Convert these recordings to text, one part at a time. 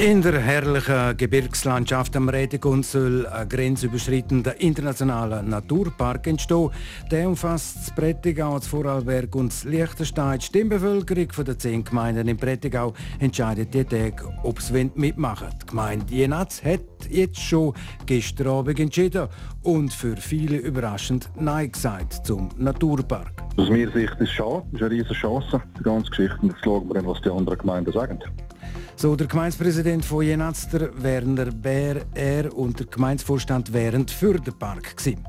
In der herrlichen Gebirgslandschaft am Rätikund soll ein grenzüberschreitender internationaler Naturpark entstehen. Der umfasst das Prättigau, das Vorarlberg und das Liechtenstein. Die Stimmbevölkerung der zehn Gemeinden im Prättigau entscheidet die Tage, ob sie mitmachen. Die Gemeinde Jenatz hat jetzt schon gestern Abend entschieden und für viele überraschend Nein gesagt zum Naturpark. Aus meiner Sicht ist es schade, es ist eine riesige Chance, die ganze Geschichte. Jetzt schauen wir dann, was die anderen Gemeinden sagen. So der Gemeindepräsident von Jenatz, Werner Bär, er und der Gemeindevorstand wären für den Park. Gewesen.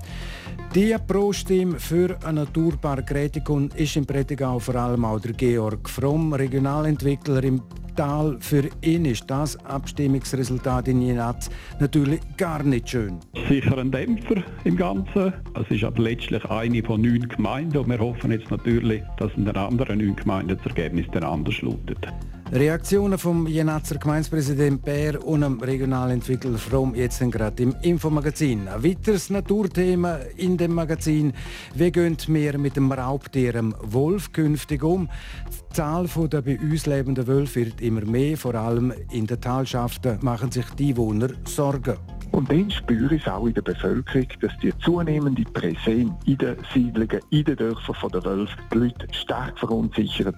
Die Pro-Stimme für einen Naturpark Rätikon ist im Prättigau vor allem auch der Georg Fromm, Regionalentwickler im Tal. Für ihn ist das Abstimmungsresultat in Jenatz natürlich gar nicht schön. Sicher ein Dämpfer im Ganzen. Es ist aber letztlich eine von neun Gemeinden und wir hoffen jetzt natürlich, dass in den anderen neun Gemeinden das Ergebnis dann anders lautet. Reaktionen vom Jenatzer Gemeindepräsident Bär und dem Regionalentwickler Fromm jetzt gerade im Infomagazin. Ein weiteres Naturthema in dem Magazin. Wie gehen wir mit dem Raubtier Wolf künftig um? Die Zahl der bei uns lebenden Wölfe wird immer mehr. Vor allem in den Talschaften machen sich die Einwohner Sorgen. Und dann spüre ich auch in der Bevölkerung, dass die zunehmende Präsenz in den Siedlungen, in den Dörfern der Wölfe die Leute stark verunsichern.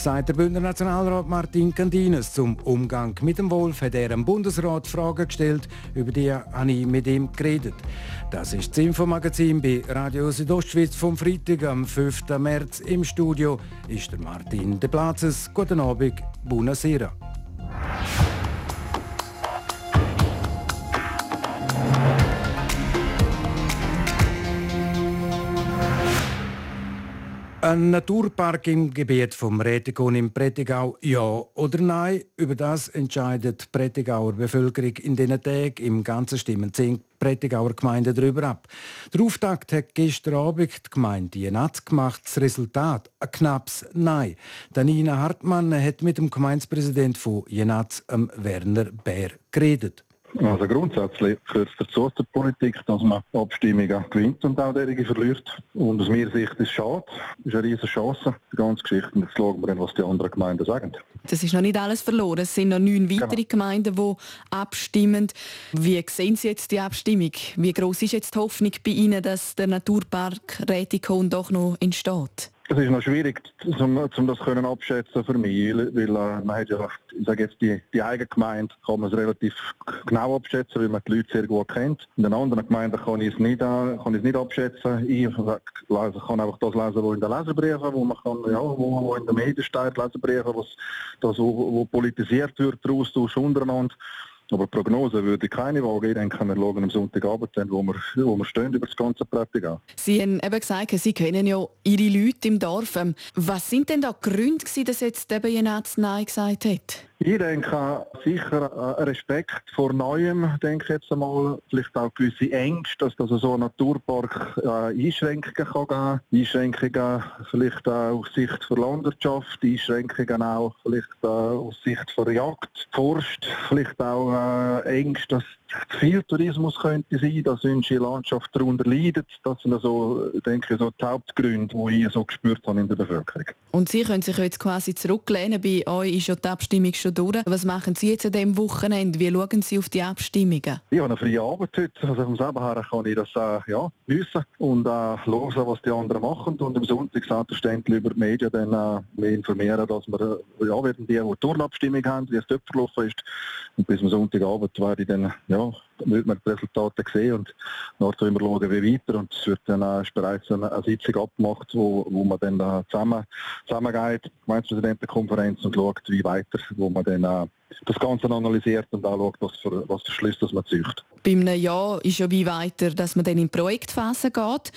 Seit der Bündner Nationalrat Martin Candines zum Umgang mit dem Wolf hat er im Bundesrat Fragen gestellt, über die habe ich mit ihm geredet. Das ist das Infomagazin bei Radio Südostschweiz vom Freitag am 5. März. Im Studio ist der Martin De Platzes. Guten Abend, buonasera. Ein Naturpark im Gebiet vom Rätikon im Prättigau, ja oder nein? Über das entscheidet die Prättigauer Bevölkerung in diesen Tagen. Im ganzen Stimmen zehn Prättigauer Gemeinden darüber ab. Der Auftakt hat gestern Abend die Gemeinde Jenatz gemacht. Das Resultat ein knappes Nein. Danina Hartmann hat mit dem Gemeindepräsident von Jenatz, Werner Bär, geredet. Also grundsätzlich gehört es dazu der Politik, dass man Abstimmungen gewinnt und auch derige verliert. Und aus meiner Sicht ist es schade, es ist eine riesige Chance, die ganze Geschichte. Und jetzt schauen wir dann, was die anderen Gemeinden sagen. Das ist noch nicht alles verloren. Es sind noch neun weitere genau. Gemeinden, die abstimmen. Wie sehen Sie jetzt die Abstimmung? Wie groß ist jetzt die Hoffnung bei Ihnen, dass der Naturpark Rätikon doch noch entsteht? Es ist noch schwierig, um, um das können abschätzen für mich, weil äh, man hat ja, ich sage jetzt, die, die eigene Gemeinde kann man es relativ genau abschätzen, weil man die Leute sehr gut kennt. In den anderen Gemeinden kann ich es nicht, äh, kann ich es nicht abschätzen. Ich lese, kann einfach das lesen, was in den Leserbriefen, wo man kann, ja, wo, wo in den Medien steht, Leserbriefe, was, das, wo, wo politisiert wird, der Austausch untereinander. Aber Prognose würde ich keine wagen. Ich denke, wir schauen am Sonntagabend, dann, wo, wir, wo wir stehen, über das ganze Prättigau. Sie haben eben gesagt, Sie kennen ja Ihre Leute im Dorf. Ähm, was sind denn da die Gründe, dass jetzt eben Jenatz Nein gesagt hat? Ich denke sicher Respekt vor Neuem, denke ich jetzt einmal. Vielleicht auch gewisse Ängste, dass das so ein Naturpark äh, Einschränkungen kann geben Einschränkungen vielleicht auch aus Sicht der Landwirtschaft, Einschränkungen auch vielleicht äh, aus Sicht der Jagd, Forst, vielleicht auch äh, Ängste, dass viel Tourismus könnte sein, dass unsere Landschaft darunter leidet. Das sind also, denke ich, so die Hauptgründe, die ich so gespürt habe in der Bevölkerung. Und Sie können sich jetzt quasi zurücklehnen. Bei euch ist ja die Abstimmung schon durch. Was machen Sie jetzt an diesem Wochenende? Wie schauen Sie auf die Abstimmungen? Ich habe eine freie Arbeit heute. Also vom selber her kann ich das äh, ja, wissen und äh, hören, was die anderen machen. Und am Sonntag selbstverständlich über die Medien dann äh, informieren, dass wir, äh, ja, werden die, die die Turnabstimmung haben, wie es dort verlaufen ist. Und bis am Sonntagabend werde ich dann ja, wird man die Resultate sehen und nachher immer schauen, wie weiter. Und es wird dann auch bereits eine, eine Sitzung abgemacht, wo, wo man dann äh, zusammen, zusammengeht, Gemeindepräsidentenkonferenz und schaut, wie weiter, wo man dann äh, das Ganze analysiert und auch schaut, was für, was für Schlüsse man zieht. Bei einem Jahr ist ja wie weiter, dass man dann in die Projektphase geht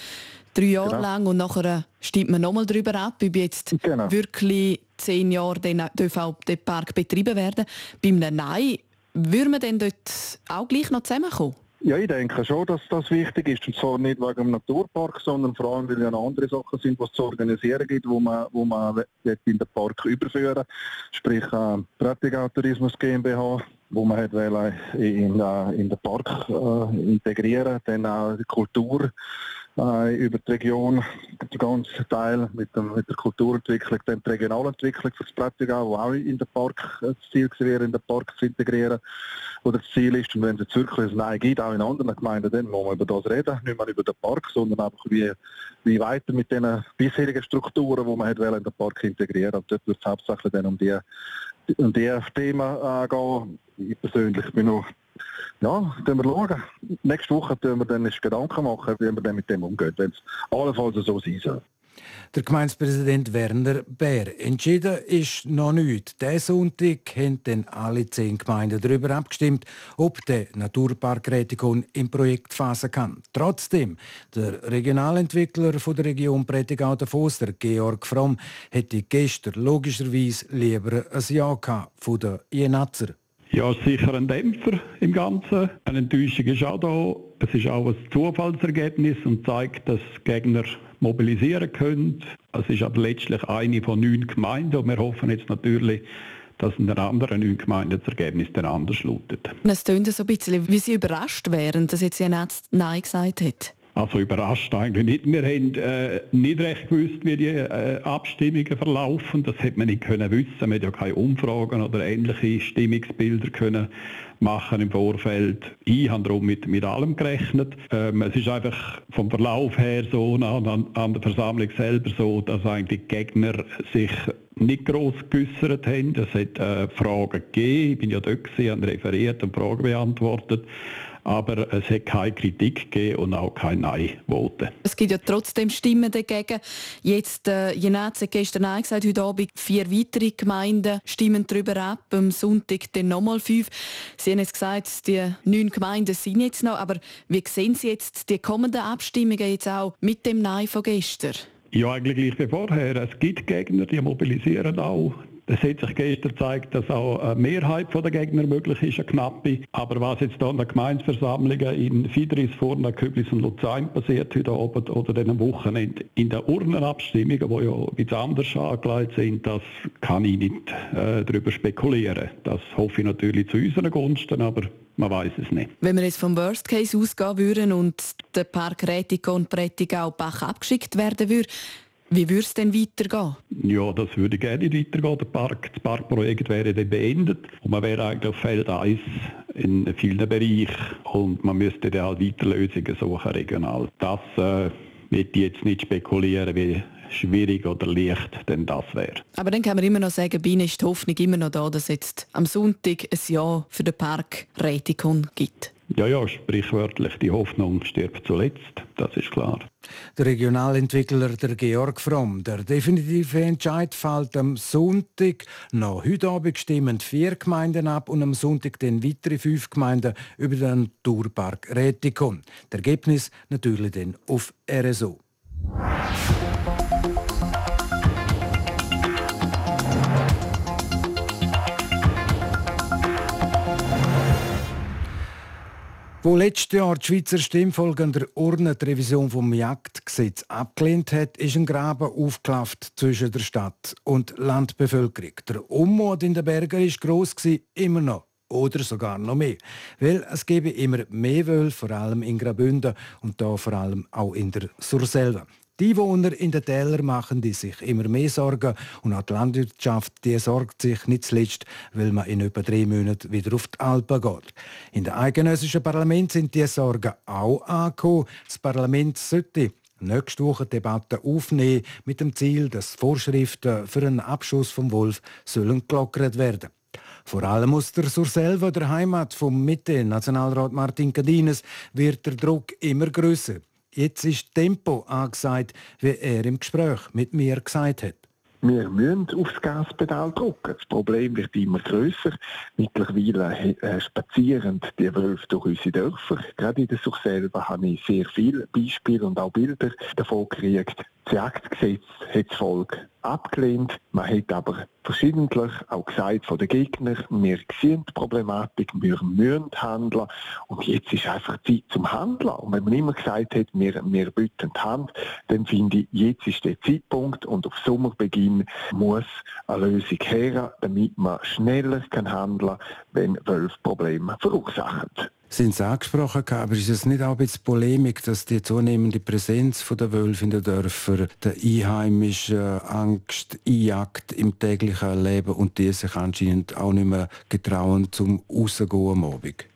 drei Jahre genau. lang und nachher stimmt man nochmal darüber ab, ob jetzt genau. wirklich zehn Jahre dann auch der Park betrieben werden. Bei einem Nein würde man denn dort auch gleich noch zusammenkommen? Ja, ich denke schon, dass das wichtig ist. Und zwar nicht wegen dem Naturpark, sondern vor allem, weil ja noch andere Sachen sind, die es zu organisieren gibt, wo man, wo man in den Park überführen Sprich, äh, Prättigau Tourismus GmbH, wo man hat in, in, in den Park äh, integrieren, dann auch die Kultur äh, über die Region, der ganze Teil mit, dem, mit der Kulturentwicklung, dann die Regionalentwicklung für das Prättigau, wo auch in den Park äh, das Ziel wäre, in den Park zu integrieren oder das Ziel ist. Und wenn es jetzt wirklich ein Nein gibt, auch in anderen Gemeinden, dann muss man über das reden, nicht mehr über den Park, sondern einfach wie, wie weiter mit den bisherigen Strukturen, die man hat in den Park integrieren. Und dort wird es hauptsächlich dann um die, um die Themen äh, gehen. Ich persönlich bin noch ja, dann wir schauen. Nächste Woche können wir dann Gedanken machen, wie wir dann mit dem umgehen, wenn es allenfalls so sein soll. Der Gemeindepräsident Werner Bär. Entschieden ist noch nichts. Diesen Sonntag haben dann alle zehn Gemeinden darüber abgestimmt, ob der Naturpark Rätikon in Projektphase kann. Trotzdem, der Regionalentwickler von der Region Prättigau der Georg Fromm, hätte gestern logischerweise lieber ein Ja gehabt von der Jenatzer. Ja, sicher ein Dämpfer im Ganzen. Eine Enttäuschung ist auch da. Es ist auch ein Zufallsergebnis und zeigt, dass Gegner mobilisieren können. Es ist aber letztlich eine von neun Gemeinden und wir hoffen jetzt natürlich, dass in den anderen neun Gemeinden das Ergebnis dann anders lautet. Es tönt so ein bisschen, wie Sie überrascht wären, dass jetzt Ihr Arzt Nein gesagt hat. Also überrascht eigentlich nicht. Wir haben äh, nicht recht gewusst, wie die äh, Abstimmungen verlaufen. Das hätte man nicht können wissen. Wir haben ja keine Umfragen oder ähnliche Stimmungsbilder können machen im Vorfeld. Ich habe darum mit, mit allem gerechnet. Ähm, es ist einfach vom Verlauf her so, an, an der Versammlung selber so, dass eigentlich die Gegner sich nicht gross geäussert haben. Es hat äh, Fragen gegeben. Ich bin ja dort gewesen, habe referiert und Fragen beantwortet aber es hat keine Kritik gegeben und auch kein Nein-Voten. Es gibt ja trotzdem Stimmen dagegen. Jetzt, äh, Jenaz hat gestern Nein gesagt, heute Abend vier weitere Gemeinden stimmen darüber ab, am Sonntag dann nochmal fünf. Sie haben jetzt gesagt, die neun Gemeinden sind jetzt noch, aber wie sehen Sie jetzt die kommenden Abstimmungen jetzt auch mit dem Nein von gestern? Ja, eigentlich gleich wie vorher. Es gibt Gegner, die mobilisieren auch. Es hat sich gestern gezeigt, dass auch eine Mehrheit der Gegner möglich ist, eine knappe. Aber was jetzt hier an den Gemeinsversammlungen in Fidris, Furna, Köblis und Luzern passiert heute Abend oder am Wochenende, in den Urnenabstimmungen, die ja bisschen anders angelegt sind, das kann ich nicht äh, darüber spekulieren. Das hoffe ich natürlich zu unseren Gunsten, aber man weiß es nicht. Wenn wir jetzt vom Worst Case ausgehen würden und der Park Rätico und Prättigau Bach abgeschickt werden würde, wie würde es denn weitergehen? Ja, das würde gerne weitergehen. Der Park, das Parkprojekt wäre dann beendet und man wäre eigentlich auf Feld 1 in vielen Bereichen und man müsste dann halt weiter Lösungen suchen regional. Das äh, ich jetzt nicht spekulieren, wie schwierig oder leicht denn das wäre. Aber dann kann man immer noch sagen, bei Ihnen ist die Hoffnung immer noch da, dass es jetzt am Sonntag ein Ja für den Park Rätikon gibt. Ja, ja, sprichwörtlich, die Hoffnung stirbt zuletzt, das ist klar. Der Regionalentwickler der Georg Fromm. Der definitive Entscheid fällt am Sonntag. Noch heute Abend stimmen vier Gemeinden ab und am Sonntag dann weitere fünf Gemeinden über den Tourpark Rätikon. Das Ergebnis natürlich dann auf RSO. Wo letztes Jahr die Schweizer Stimmvolk an der Urne die Revision vom Jagdgesetz abgelehnt hat, ist ein Graben aufgelaufen zwischen der Stadt und Landbevölkerung. Der Unmut in den Bergen war gross, immer noch oder sogar noch mehr. Weil es gebe immer mehr Wölfe, vor allem in Graubünden und da vor allem auch in der Surselva. Die Einwohner in den Tälern machen die sich immer mehr Sorgen und auch die Landwirtschaft die sorgt sich nicht zuletzt, weil man in etwa drei Monaten wieder auf die Alpen geht. In dem eidgenössischen Parlament sind die Sorgen auch angekommen. Das Parlament sollte nächste Woche Debatte aufnehmen mit dem Ziel, dass Vorschriften für einen Abschuss vom Wolf sollen gelockert werden. Vor allem aus der Surselva, der Heimat vom Mitte-Nationalrat Martin Cadines, wird der Druck immer größer. Jetzt ist Tempo angesagt, wie er im Gespräch mit mir gesagt hat. Wir müssen aufs Gaspedal drücken. Das Problem wird immer grösser. Mittlerweile äh, spazieren die Wölfe durch unsere Dörfer. Gerade in der Such selber habe ich sehr viele Beispiele und auch Bilder davon gekriegt. Das Jagdgesetz hat das Volk abgelehnt. Man hat aber verschiedentlich auch gesagt von den Gegnern, wir sehen die Problematik, wir müssen handeln und jetzt ist einfach Zeit zum Handeln. Und wenn man immer gesagt hat, wir, wir bieten die Hand, dann finde ich, jetzt ist der Zeitpunkt und auf Sommerbeginn muss eine Lösung her, damit man schneller handeln kann, wenn Wölfe Probleme verursachen sind es angesprochen, aber ist es nicht auch ein bisschen Polemik, dass die zunehmende Präsenz der Wölfe in den Dörfern der einheimischen Angst einjagt im täglichen Leben und die sich anscheinend auch nicht mehr getrauen zum Rausgehen am Abend?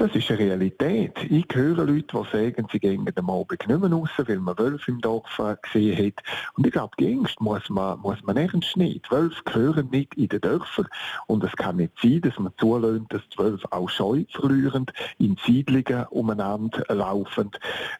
Das ist eine Realität. Ich höre Leute, die sagen, sie gehen am Abend nicht mehr raus, weil man Wölfe im Dorf äh, gesehen hat. Und ich glaube, die Ängste muss man, muss man ernst nehmen. Die Wölfe gehören nicht in den Dörfern. Und es kann nicht sein, dass man zulässt, dass die Wölfe auch Scheu verlieren, in Siedlungen umeinander laufen.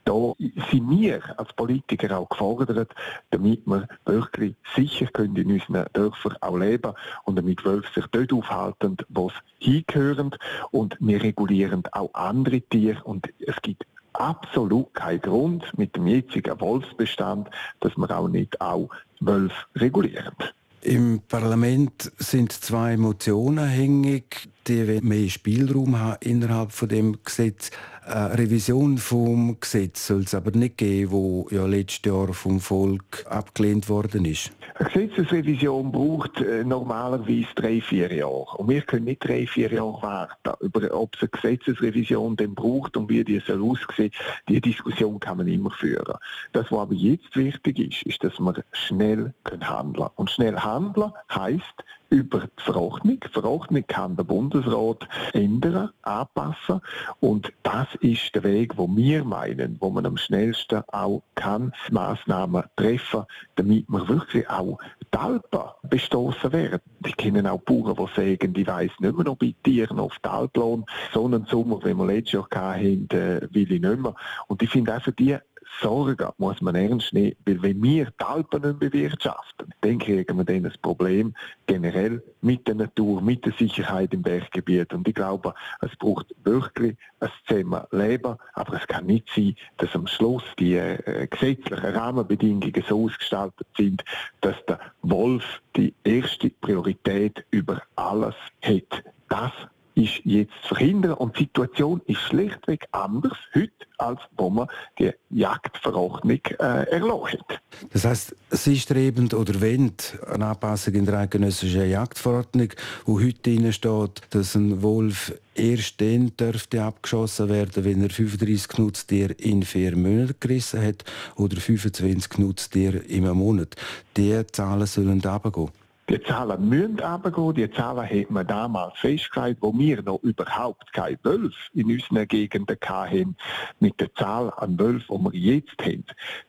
Da sind wir als Politiker auch gefordert, damit wir wirklich sicher können in unseren Dörfern auch leben und damit Wölfe sich dort aufhalten, wo sie hingehören. Und wir regulieren auch andere Tiere und es gibt absolut keinen Grund mit dem jetzigen Wolfsbestand, dass wir auch nicht auch Wölfe regulieren. Im Parlament sind zwei Motionen hängig, die mehr Spielraum haben innerhalb von dem Gesetz. Eine Revision vom Gesetz soll es aber nicht geben, wo ja letztes Jahr vom Volk abgelehnt worden ist. Eine Gesetzesrevision braucht äh, normalerweise drei, vier Jahre. Und wir können nicht drei, vier Jahre warten. Über ob es eine Gesetzesrevision denn braucht und wie die soll aussehen, die Diskussion kann man immer führen. Das, was aber jetzt wichtig ist, ist, dass wir schnell handeln können. Und schnell handeln heisst, über die Verordnung. Die Verordnung kann der Bundesrat ändern, anpassen und das ist der Weg, wo wir meinen, wo man am schnellsten auch kann Maßnahmen treffen, damit man wirklich auch die Alpen bestoßen werden. Ich kenne auch Bauern, die sagen, die weiss nicht mehr, ob ich Tieren auf die Alp lohne. So einen Sommer, wie wir letztes Jahr hatten, äh, will ich nicht mehr. Und ich finde einfach, die Sorgen muss man ernst nehmen, weil wenn wir die Alpen nicht bewirtschaften, dann kriegen wir dann ein Problem generell mit der Natur, mit der Sicherheit im Berggebiet. Und ich glaube, es braucht wirklich ein Zusammenleben, aber es kann nicht sein, dass am Schluss die äh, gesetzlichen Rahmenbedingungen so ausgestaltet sind, dass der Wolf die erste Priorität über alles hat. Das ist jetzt zu verhindern und die Situation ist schlichtweg anders heute, als wo man die Jagdverordnung äh, erlassen hat. Das heißt, Sie streben oder wollen eine Anpassung in der eidgenössischen Jagdverordnung, wo heute drin steht, dass ein Wolf erst dann dürfte abgeschossen werden, wenn er 35 Nutztiere in vier Monaten gerissen hat oder 25 Nutztiere im Monat. Die Zahlen sollen runtergehen. Die Zahlen müssen runtergehen. Die Zahlen hat man damals festgelegt, wo wir noch überhaupt keine Wölfe in unseren Gegenden hatten. Mit der Zahl an Wölfen, die wir jetzt haben,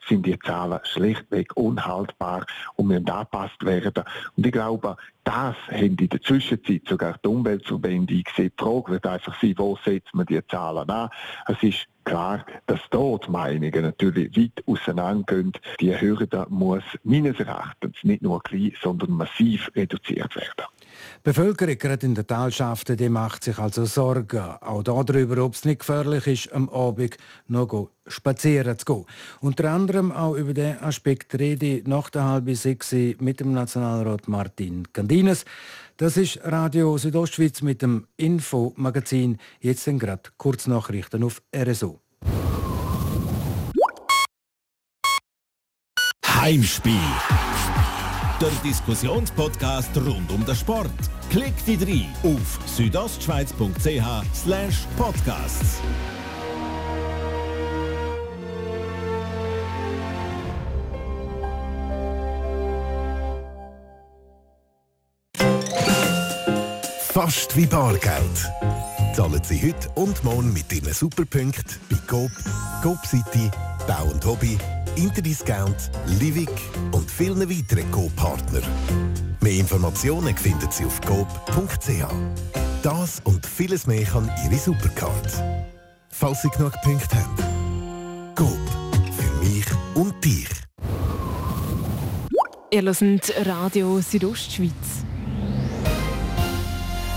sind die Zahlen schlichtweg unhaltbar und müssen angepasst werden. Und ich glaube, das haben in der Zwischenzeit sogar die Umweltverbände eingesehen. Die Frage wird einfach sein, wo setzt man die Zahlen an? Es ist klar, dass dort Meinungen natürlich weit auseinandergehen. Die Hürde muss meines Erachtens nicht nur klein, sondern massiv reduziert werden. Die Bevölkerung gerade in den Talschaften die macht sich also Sorgen, auch darüber, ob es nicht gefährlich ist, am Abend noch spazieren zu gehen. Unter anderem auch über den Aspekt rede ich nach der halben sechs mit dem Nationalrat Martin Candines. Das ist Radio Südostschweiz mit dem Info-Magazin. Jetzt sind gerade Kurznachrichten auf RSO. Heimspiel der Diskussionspodcast rund um den Sport. Klick die rein auf südostschweiz.ch podcasts. Fast wie Bargeld. Zahlen Sie heute und morgen mit Ihren Superpunkten bei Coop, Coop City, Bau und Hobby Interdiscount, Livik und vielen weiteren Coop-Partnern. Mehr Informationen finden Sie auf coop.ch. Das und vieles mehr kann Ihre Supercard. Falls Sie genug Punkte haben. Coop. Für mich und dich. Ihr hört Radio Südostschweiz.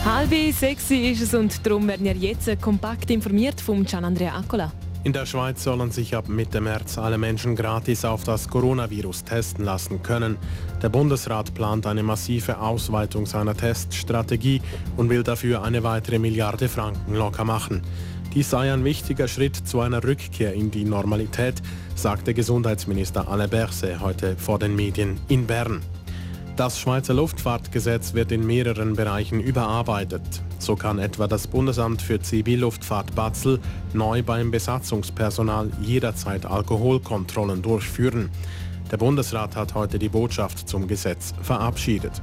Halb sechs ist es und darum werden wir jetzt kompakt informiert vom Gian Andrea Accola. In der Schweiz sollen sich ab Mitte März alle Menschen gratis auf das Coronavirus testen lassen können. Der Bundesrat plant eine massive Ausweitung seiner Teststrategie und will dafür eine weitere Milliarde Franken locker machen. Dies sei ein wichtiger Schritt zu einer Rückkehr in die Normalität, sagte Gesundheitsminister Alain Berset heute vor den Medien in Bern. Das Schweizer Luftfahrtgesetz wird in mehreren Bereichen überarbeitet. So kann etwa das Bundesamt für Zivilluftfahrt Basel neu beim Besatzungspersonal jederzeit Alkoholkontrollen durchführen. Der Bundesrat hat heute die Botschaft zum Gesetz verabschiedet.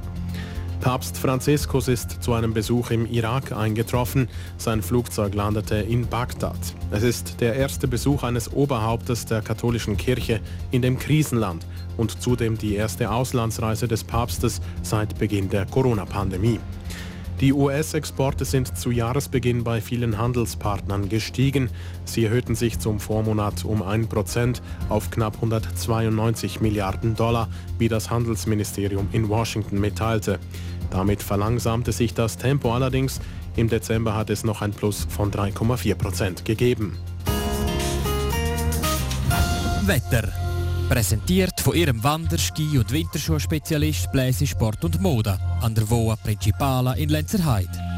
Papst Franziskus ist zu einem Besuch im Irak eingetroffen. Sein Flugzeug landete in Bagdad. Es ist der erste Besuch eines Oberhauptes der katholischen Kirche in dem Krisenland und zudem die erste Auslandsreise des Papstes seit Beginn der Corona-Pandemie. Die US-Exporte sind zu Jahresbeginn bei vielen Handelspartnern gestiegen. Sie erhöhten sich zum Vormonat um 1% auf knapp 192 Milliarden Dollar, wie das Handelsministerium in Washington mitteilte. Damit verlangsamte sich das Tempo allerdings. Im Dezember hat es noch ein Plus von 3,4% gegeben. Wetter Präsentiert von ihrem Wander-, Ski- und Winterschuhspezialist Bläse Sport und Mode an der Voa Principala in Lenzerheide.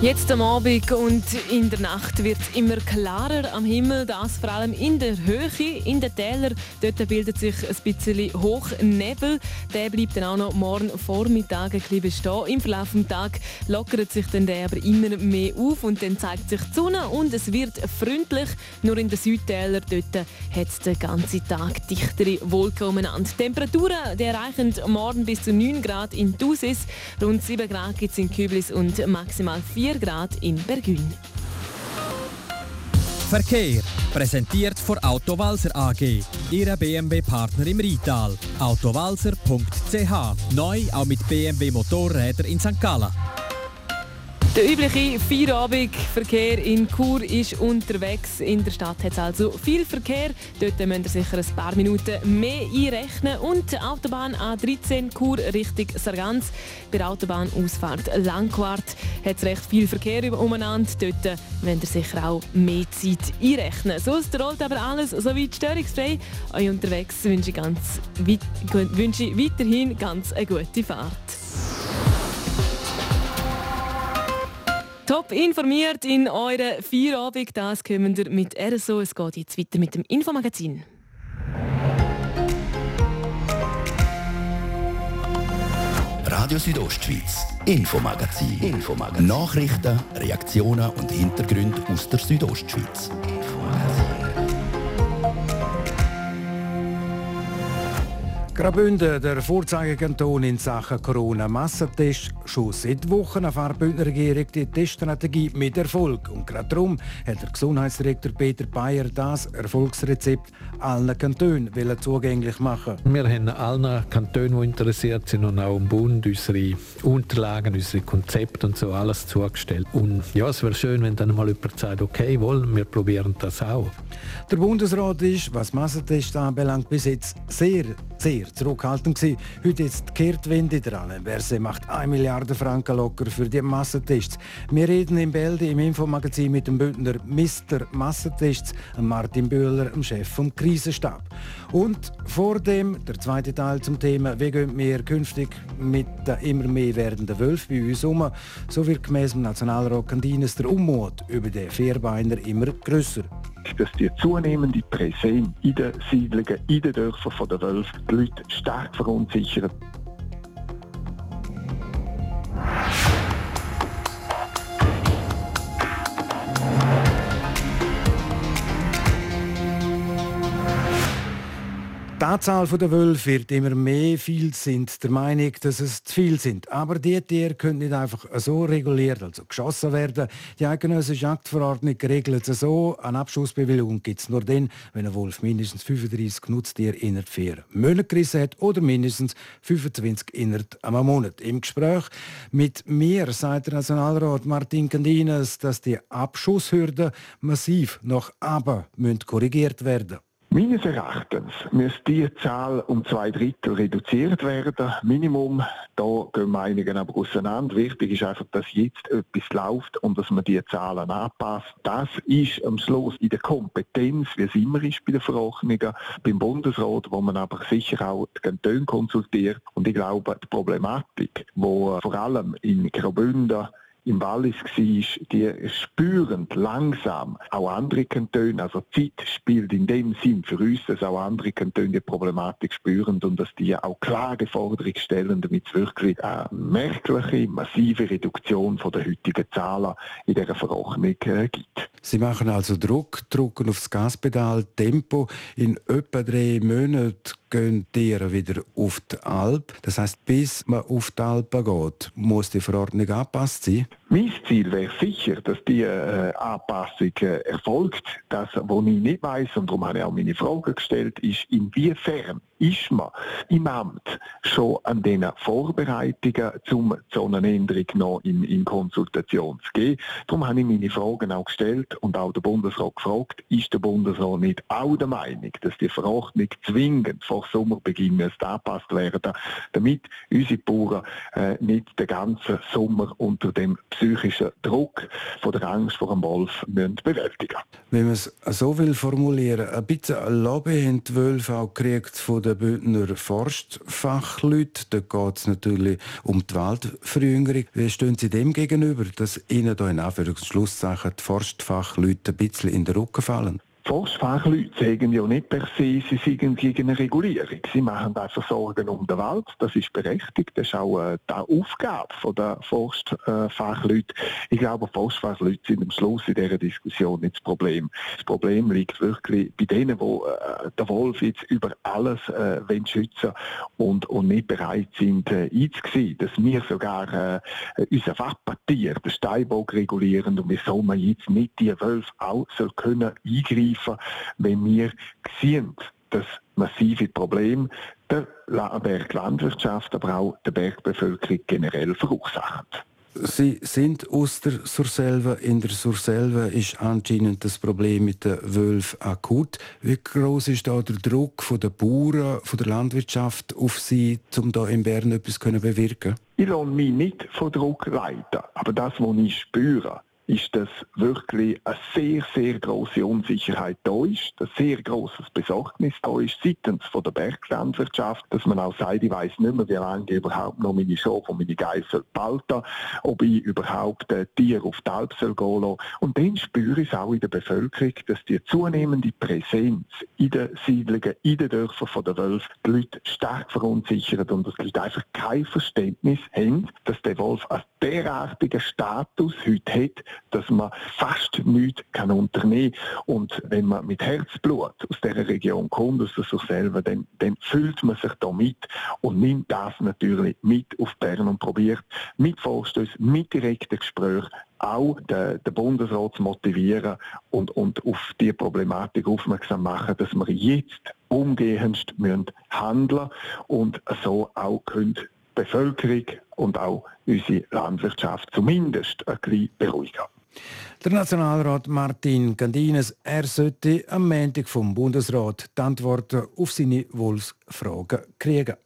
Jetzt am Abend und in der Nacht wird es immer klarer am Himmel, das vor allem in der Höhe, in den Tälern. Dort bildet sich ein bisschen Hochnebel. Der bleibt dann auch noch morgen Vormittag ein bisschen bestehen. Im Verlauf des Tages lockert sich dann der aber immer mehr auf und dann zeigt sich die Sonne und es wird freundlich. Nur in den Südtälern dort hat es den ganzen Tag dichtere Wolken umeinander. Temperaturen die erreichen morgen bis zu 9 Grad in Thusis, rund 7 Grad gibt es in Küblis und maximal 4 4 Grad in Bergün. Verkehr präsentiert von Autowalzer AG, Ihrer BMW-Partner im Rital. Autowalzer.ch neu auch mit BMW Motorräder in St. Gallen. Der übliche Feierabendverkehr in Chur ist unterwegs. In der Stadt hat es also viel Verkehr. Dort müsst ihr sicher ein paar Minuten mehr einrechnen. Und die Autobahn A13 Chur Richtung Sargans. Bei der Autobahnausfahrt Langquart hat es recht viel Verkehr umeinander. Dort müsst ihr sicher auch mehr Zeit einrechnen. Sonst rollt aber alles soweit störungsfrei. Euch unterwegs wünsche ich, ganz, wünsche ich weiterhin ganz eine gute Fahrt. Top informiert in euren Feierabend. Das kommen wir mit RSO. Es geht jetzt weiter mit dem Infomagazin. Radio Südostschweiz, Infomagazin. Infomagazin. Nachrichten, Reaktionen und Hintergründe aus der Südostschweiz. Graubünden, der Vorzeigekanton in Sachen Corona-Massentest, schon seit Wochen erfährt die Bündner Regierung die Teststrategie mit Erfolg. Und gerade darum hat der Gesundheitsdirektor Peter Bayer das Erfolgsrezept allen Kantonen zugänglich machen. Wir haben allen Kantonen, die interessiert sind und auch im Bund unsere Unterlagen, unsere Konzepte und so alles zugestellt. Und ja, es wäre schön, wenn dann mal jemand sagt, okay, wollen wir probieren das auch. Der Bundesrat ist, was Massentests anbelangt, bis jetzt sehr, sehr zurückhaltend gewesen. Heute ist die Kehrtwende dran. Verse macht 1 Milliarde Franken locker für die Massentests. Wir reden in Bälde im Infomagazin mit dem Bündner Mr. Massentests, Martin Bühler, dem Chef vom Krisenstab. Und vor dem der zweite Teil zum Thema, wie gehen wir künftig mit den immer mehr werdenden Wölfen bei uns um. So wird gemäß dem Nationalrat Candines der Unmut über den Vierbeiner immer grösser dass die zunehmende Präsenz in den Siedlungen, in den Dörfern der Wölfe die Leute stark verunsichern. Die Anzahl der Wölfe wird immer mehr. Viele sind der Meinung, dass es zu viel sind. Aber die Tiere können nicht einfach so reguliert, also geschossen werden. Die eidgenössische Jagdverordnung regelt es so. Eine Abschussbewilligung gibt es nur dann, wenn ein Wolf mindestens 35 Nutztiere innerhalb vier Monate gerissen hat oder mindestens 25 innerhalb einem Monat. Im Gespräch mit mir sagt der Nationalrat Martin Candines, dass die Abschusshürden massiv nach aber korrigiert werden Meines Erachtens müsste diese Zahl um zwei Drittel reduziert werden. Minimum, da gehen Meinungen aber auseinander. Wichtig ist einfach, dass jetzt etwas läuft und dass man die Zahlen anpasst. Das ist am Schluss in der Kompetenz, wie es immer ist bei den Verordnungen, beim Bundesrat, wo man aber sicher auch die Kantone konsultiert. Und ich glaube, die Problematik, wo vor allem in Graubünden im Wallis war, die spüren langsam auch andere Kantone, also Zeit spielt in dem Sinn für uns, dass auch andere Kantone die Problematik spüren und dass die auch klare Forderungen stellen, damit es wirklich eine merkliche, massive Reduktion von der heutigen Zahlen in dieser Verordnung äh, gibt. Sie machen also Druck, drucken aufs Gaspedal, Tempo. In etwa drei Monaten gehen Tiere wieder auf die Alp. Das heißt, bis man auf die Alpen geht, muss die Verordnung angepasst sein? Mein Ziel wäre sicher, dass die äh, Anpassung äh, erfolgt. Das, was ich nicht weiß und darum habe ich auch meine Frage gestellt, ist, inwiefern ist man im Amt schon an den Vorbereitungen zum Zonenänderung noch in, in Konsultation zu gehen. Darum habe ich meine Fragen auch gestellt und auch der Bundesrat gefragt, ist der Bundesrat nicht auch der Meinung, dass die Verordnung zwingend vor Sommerbeginn angepasst werden, damit unsere Bauern äh, nicht den ganzen Sommer unter dem psychischen Druck von der Angst vor dem Wolf bewältigen Wenn man es so will formulieren, ein bisschen Lobby haben die Wölfe auch gekriegt von den Bündner Forstfachleuten. Da geht es natürlich um die Waldverjüngerung. Wie stehen Sie dem gegenüber, dass Ihnen da in Anführungsschlusszeichen die Forstfachleute ein bisschen in den Rücken fallen? Forstfachleute sagen ja nicht per se, sie seien gegen eine Regulierung. Sie machen einfach Sorgen um den Wald. Das ist berechtigt. Das ist auch äh, die Aufgabe der Forstfachleute. Ich glaube, Forstfachleute sind am Schluss in dieser Diskussion nicht das Problem. Das Problem liegt wirklich bei denen, die äh, den Wolf jetzt über alles äh, schützen und, und nicht bereit sind, äh, einzusehen, dass wir sogar äh, unser Wappentier, den Steinbock, regulieren und wieso man jetzt nicht die Wölfe auch können eingreifen eingreifen, wenn wir sehen, dass massive Probleme der Berglandwirtschaft, aber auch der Bergbevölkerung generell verursachen. Sie sind aus der Surselva. In der Surselva ist anscheinend das Problem mit den Wölfen akut. Wie groß ist da der Druck von den Bauern, von der Landwirtschaft auf Sie, um da in Bern etwas zu bewirken? Ich lasse mich nicht von Druck leiten, aber das, was ich spüre, ist, dass wirklich eine sehr, sehr große Unsicherheit da ist, ein sehr großes Besorgnis da ist seitens von der Berglandwirtschaft, dass man auch sagt, ich weiß nicht mehr, wie lange ich überhaupt noch meine Schafe und meine Geißel behalten, ob ich überhaupt äh, Tiere auf die Alp soll gehen lassen. Und dann spüre ich es auch in der Bevölkerung, dass die zunehmende Präsenz in den Siedlungen, in den Dörfern von der Wölfe die Leute stark verunsichert und dass die Leute einfach kein Verständnis haben, dass der Wolf einen derartigen Status heute hat, dass man fast nichts kann unternehmen kann. Und wenn man mit Herzblut aus dieser Region kommt, aus der selber, dann, dann fühlt man sich da mit und nimmt das natürlich mit auf Bern und probiert mit Vorstößen, mit direkten Gesprächen auch den, den, Bundesrat zu motivieren und, und auf die Problematik aufmerksam machen, dass wir jetzt umgehendst handeln müssen und so auch können Bevölkerung und auch unsere Landwirtschaft zumindest ein bisschen beruhigen. Der Nationalrat Martin Gandines, er sollte am Montag vom Bundesrat die Antworten auf seine Wolfsfragen kriegen.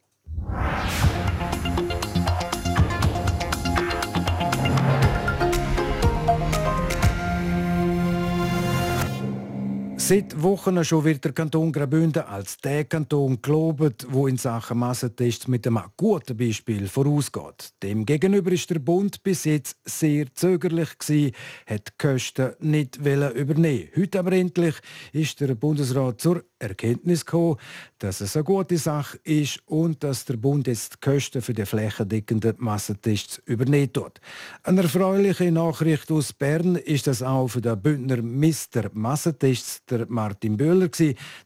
Seit Wochen schon wird der Kanton Graubünden als der Kanton gelobt, wo in Sachen Massentests mit einem guten Beispiel vorausgeht. Demgegenüber ist der Bund bis jetzt sehr zögerlich gewesen, hat die Kosten nicht übernehmen. Heute aber endlich ist der Bundesrat zur Erkenntnis gekommen, dass es eine gute Sache ist und dass der Bund jetzt die Kosten für die flächendeckenden Massentests übernehmen tut. Eine erfreuliche Nachricht aus Bern ist das auch für den Bündner Mister Massentests, der Martin Böhler.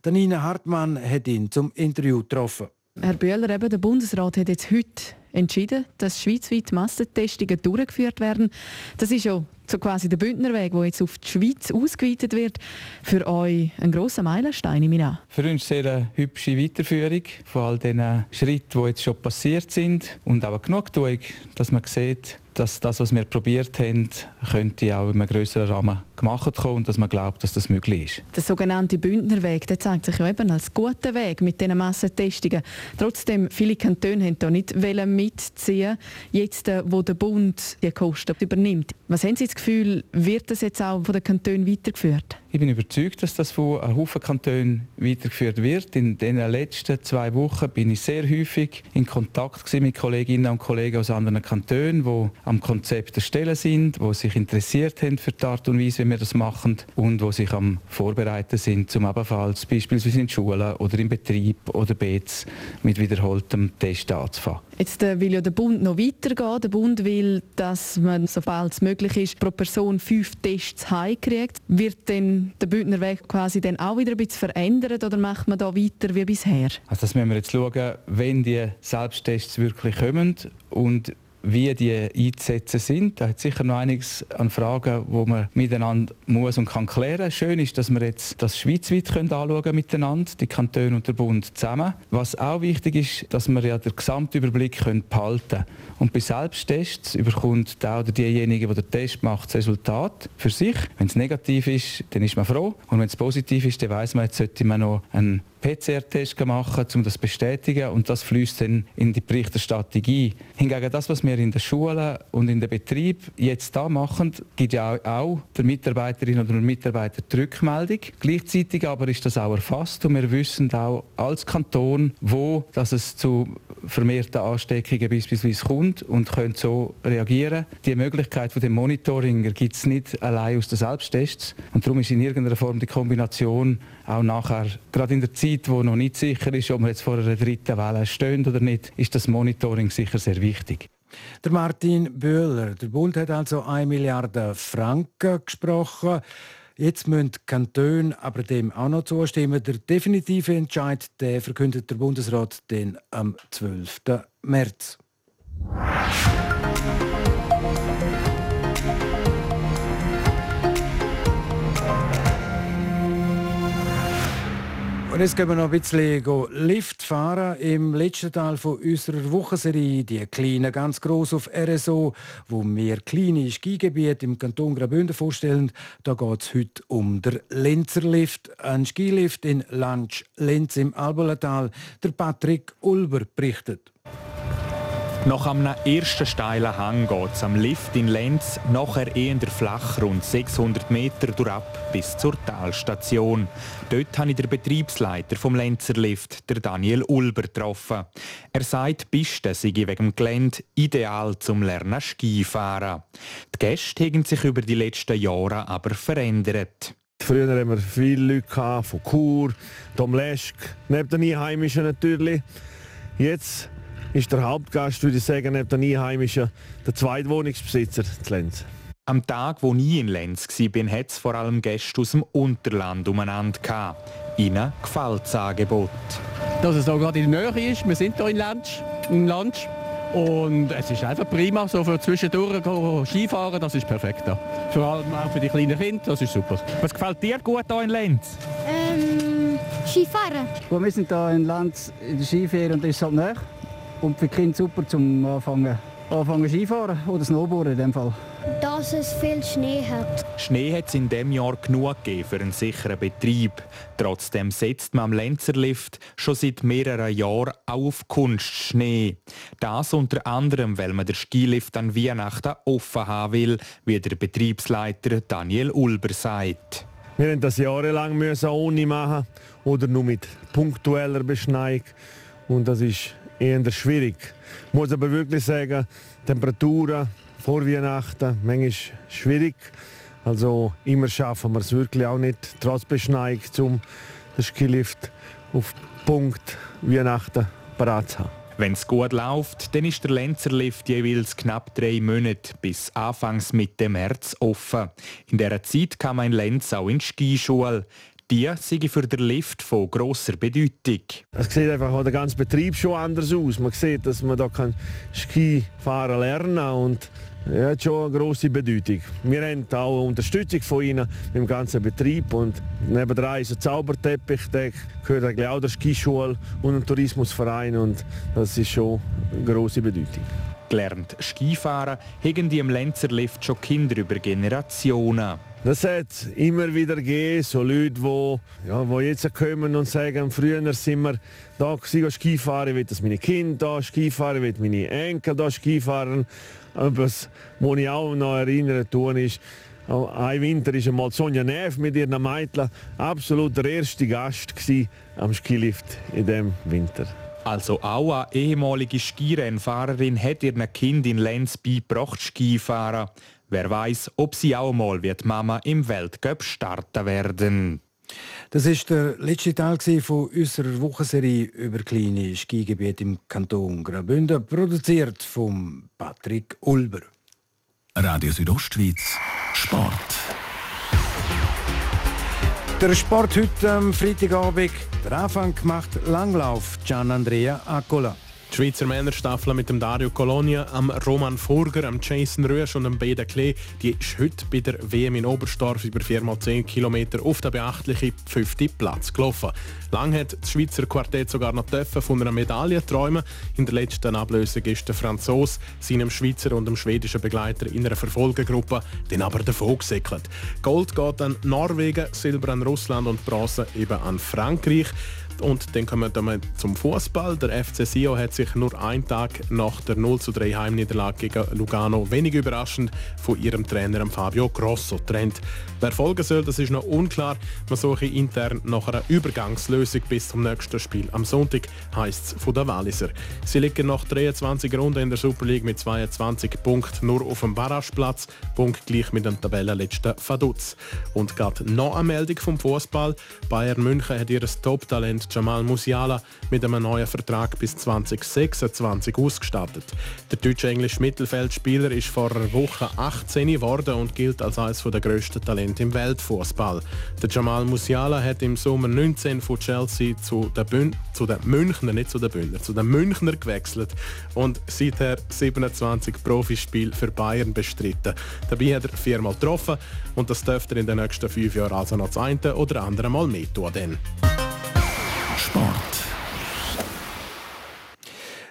Nina Hartmann hat ihn zum Interview getroffen. Herr Böhler, eben der Bundesrat hat jetzt heute entschieden, dass schweizweit Massentestungen durchgeführt werden. Das ist ja so quasi der Bündnerweg, der jetzt auf die Schweiz ausgeweitet wird. Für euch ein grosser Meilenstein, ich an. Für uns sehr eine hübsche Weiterführung von all den Schritten, die jetzt schon passiert sind. Und auch eine Genugtuung, dass man sieht, dass das, was wir probiert haben, könnte auch in einem größeren Rahmen gemacht kommen und dass man glaubt, dass das möglich ist. Der sogenannte Bündnerweg der zeigt sich ja eben als guter Weg mit diesen Massentestungen. Trotzdem, viele Kantone haben hier nicht mitziehen jetzt, äh, wo der Bund die Kosten übernimmt. Was haben Sie das Gefühl, wird das jetzt auch von den Kantonen weitergeführt? Ich bin überzeugt, dass das von einem Haufen Kantonen weitergeführt wird. In den letzten zwei Wochen bin ich sehr häufig in Kontakt mit Kolleginnen und Kollegen aus anderen Kantonen, die am Konzept erstellen sind, die sich interessiert haben für die Art und Weise, wie wir das machen und die sich am Vorbereiten sind, zum ebenfalls beispielsweise in Schulen oder im Betrieb oder BETS mit wiederholtem Test anzufangen. Jetzt äh, will ja der Bund noch weitergehen. Der Bund will, dass man, sobald es möglich ist, pro Person fünf Tests heimkriegt. Wird denn der Bündner Weg quasi dann auch wieder ein bisschen verändert oder macht man da weiter wie bisher? Also das müssen wir jetzt schauen, wenn die Selbsttests wirklich kommen und wie die einzusetzen sind. Da hat sicher noch einiges an Fragen, wo man miteinander muss und kann klären. Schön ist, dass wir jetzt das schweizweit können anschauen miteinander, die Kantone und der Bund zusammen. Was auch wichtig ist, dass wir ja den Gesamtüberblick können behalten. Und bei Selbsttests überkommt der oder diejenige, der den Test macht, das Resultat für sich. Wenn es negativ ist, dann ist man froh. Und wenn es positiv ist, dann weiß man, jetzt sollte man noch einen PCR-Test machen, um das zu bestätigen und das fließt dann in die Berichterstattung ein. Hingegen das, was wir in der Schule und in den Betrieb jetzt da machen, gibt ja auch der Mitarbeiterin oder dem Mitarbeiter die Rückmeldung. Gleichzeitig aber ist das auch erfasst und wir wissen auch als Kanton, wo dass es zu vermehrten Ansteckungen beispielsweise kommt und können so reagieren. Die Möglichkeit dem Monitoring gibt es nicht allein aus den Selbsttests und darum ist in irgendeiner Form die Kombination auch nachher, gerade in der Zeit, wo noch nicht sicher ist, ob wir jetzt vor einer dritten Welle stehen oder nicht, ist das Monitoring sicher sehr wichtig. Der Martin Böhler, der Bund hat also 1 Milliarde Franken gesprochen. Jetzt müssen die Kantone aber dem auch noch zustimmen. Der definitive Entscheid der verkündet der Bundesrat den am 12. März. Und jetzt gehen wir noch ein bisschen Lift fahren im letzten Teil von unserer Wochenserie. Die Kleinen ganz gross auf RSO, wo wir kleine Skigebiete im Kanton Graubünden vorstellen. Da geht es heute um den Lenzerlift, ein Skilift in Lansch-Lenz im Albulatal. Der Patrick Ulber berichtet. Nach einem ersten steilen Hang geht es am Lift in Lenz nachher eher flach rund 600 Meter durchab bis zur Talstation. Dort habe ich den Betriebsleiter vom Lenzer Lift, der Daniel Ulber, getroffen. Er sagt, die Piste sei wegen dem Gelände ideal zum Lernen Skifahren. Die Gäste haben sich über die letzten Jahre aber verändert. Früher hatten wir viele Leute von Chur, Domlesk, neben den Einheimischen natürlich. Jetzt ist der Hauptgast, würde ich sagen, neben den Einheimischen der Zweitwohnungsbesitzer zu Lenz. Am Tag, wo ich in Lenz war, hat es vor allem Gäste aus dem Unterland umeinander. Ihnen gefällt das Angebot. Dass es hier gerade in der Nähe ist. Wir sind hier in Lenz. In Lenz. Und es ist einfach prima, so für zwischendurch Skifahren, das ist perfekt. Vor allem auch für die kleinen Kinder, das ist super. Was gefällt dir gut hier in Lenz? Ähm, Skifahren. Wir sind hier in Lenz in der Skiferie und das ist halt näher. Und für Kinder super zum Anfangen, anfangen Skifahren oder Snowboarden in dem Fall. Dass es viel Schnee hat. Schnee hat es in diesem Jahr genug gegeben für einen sicheren Betrieb. Trotzdem setzt man am Lenzerlift schon seit mehreren Jahren auch auf Kunstschnee. Das unter anderem, weil man den Skilift an Weihnachten offen haben will, wie der Betriebsleiter Daniel Ulber sagt. Wir mussten das jahrelang ohne machen oder nur mit punktueller Beschneiung. Und das ist eher schwierig. Ich muss aber wirklich sagen, Temperaturen vor Weihnachten, manchmal schwierig. Also immer schaffen wir es wirklich auch nicht, trotz Beschneiung, um den Skilift auf Punkt Weihnachten parat zu haben. Wenn es gut läuft, dann ist der Lenzerlift jeweils knapp drei Monate bis Anfangs Mitte März offen. In dieser Zeit kann man in Lenz auch in die Skischule. Die sind für den Lift von grosser Bedeutung. Es sieht einfach der ganze Betrieb schon anders aus. Man sieht, dass man da Skifahren lernen kann und ja, hat schon eine grosse Bedeutung. Wir haben auch Unterstützung von ihnen im ganzen Betrieb und nebenan ist ein Zauberteppich, der gehört auch der Skischule und ein Tourismusverein und das ist schon eine grosse Bedeutung. Gelernt Skifahren haben die im Lenzerlift schon Kinder über Generationen. Das hat immer wieder gegeben, so Leute, die, ja, die jetzt kommen und sagen, früher sind wir da gewesen, Skifahren, ich will, dass meine Kinder da Skifahren, ich meine Enkel da Skifahren. Aber was, ich auch noch erinnern tun, ist, ein Winter war einmal Sonja Neff mit ihren Mädchen absolut der erste Gast am Skilift in diesem Winter. Also auch eine ehemalige Skirennfahrerin hat ihren Kind in Lenz beigebracht Skifahren. Wer weiß, ob sie auch mal wird Mama im Weltcup starten werden. Das ist der letzte Teil von unserer Wochenserie über kleine Skigebiete im Kanton Graubünden, produziert von Patrick Ulber. Radio Südostschweiz Sport. Der Sport heute am Freitagabend. Der Anfang macht Langlauf Gian Andrea Accola. Die Schweizer Männerstaffel mit dem Dario Colonia, am Roman Furger, am Jason Rösch und am Beda Klee, die ist heute bei der WM in Oberstdorf über 4x10 km auf den beachtlichen fünften Platz gelaufen. Lang hat das Schweizer Quartett sogar noch von einer Medaille träumen. In der letzten Ablösung ist der Franzose seinem Schweizer und dem schwedischen Begleiter in einer Verfolgergruppe den aber davon gesäckelt. Gold geht an Norwegen, Silber an Russland und Bronze eben an Frankreich. Und dann kommen wir zum Fußball. Der FC Sio hat sich nur einen Tag nach der 0 zu 3 Heimniederlage gegen Lugano wenig überraschend von ihrem Trainer Fabio Grosso trennt. Wer folgen soll, das ist noch unklar. Man suche intern nach einer Übergangslösung bis zum nächsten Spiel. Am Sonntag heisst es von der Walliser. Sie liegen nach 23 Runden in der Super League mit 22 Punkten nur auf dem Barrageplatz, punktgleich mit dem Tabellenletzten Vaduz. Und gerade noch eine Meldung vom Fußball. Bayern München hat ihr Top-Talent Jamal Musiala mit einem neuen Vertrag bis 2026 ausgestattet. Der deutsche englische Mittelfeldspieler ist vor einer Woche 18 geworden und gilt als eines der grössten Talente Talent im Weltfußball. Der Jamal Musiala hat im Sommer 19 von Chelsea zu den, Bün zu den Münchner, nicht zu den Bündner, zu den Münchner gewechselt und seither 27 Profispiele für Bayern bestritten. Dabei hat er viermal getroffen und das dürfte er in den nächsten fünf Jahren also noch das eine oder andere Mal mit tun. Sport.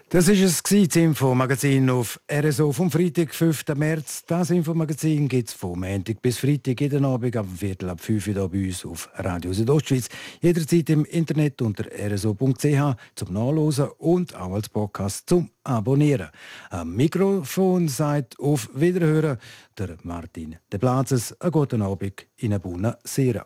Das ist es das Infomagazin auf RSO vom Freitag, 5. März. Das Infomagazin gibt es von Montag bis Freitag jeden Abend ab Viertel ab 5 Uhr bei uns auf Radio Südostschweiz. Jederzeit im Internet unter rso.ch zum Nachlesen und auch als Podcast zum Abonnieren. Am Mikrofon sagt auf Wiederhören der Martin De Blazes. Einen guten Abend in einer Buona Sera.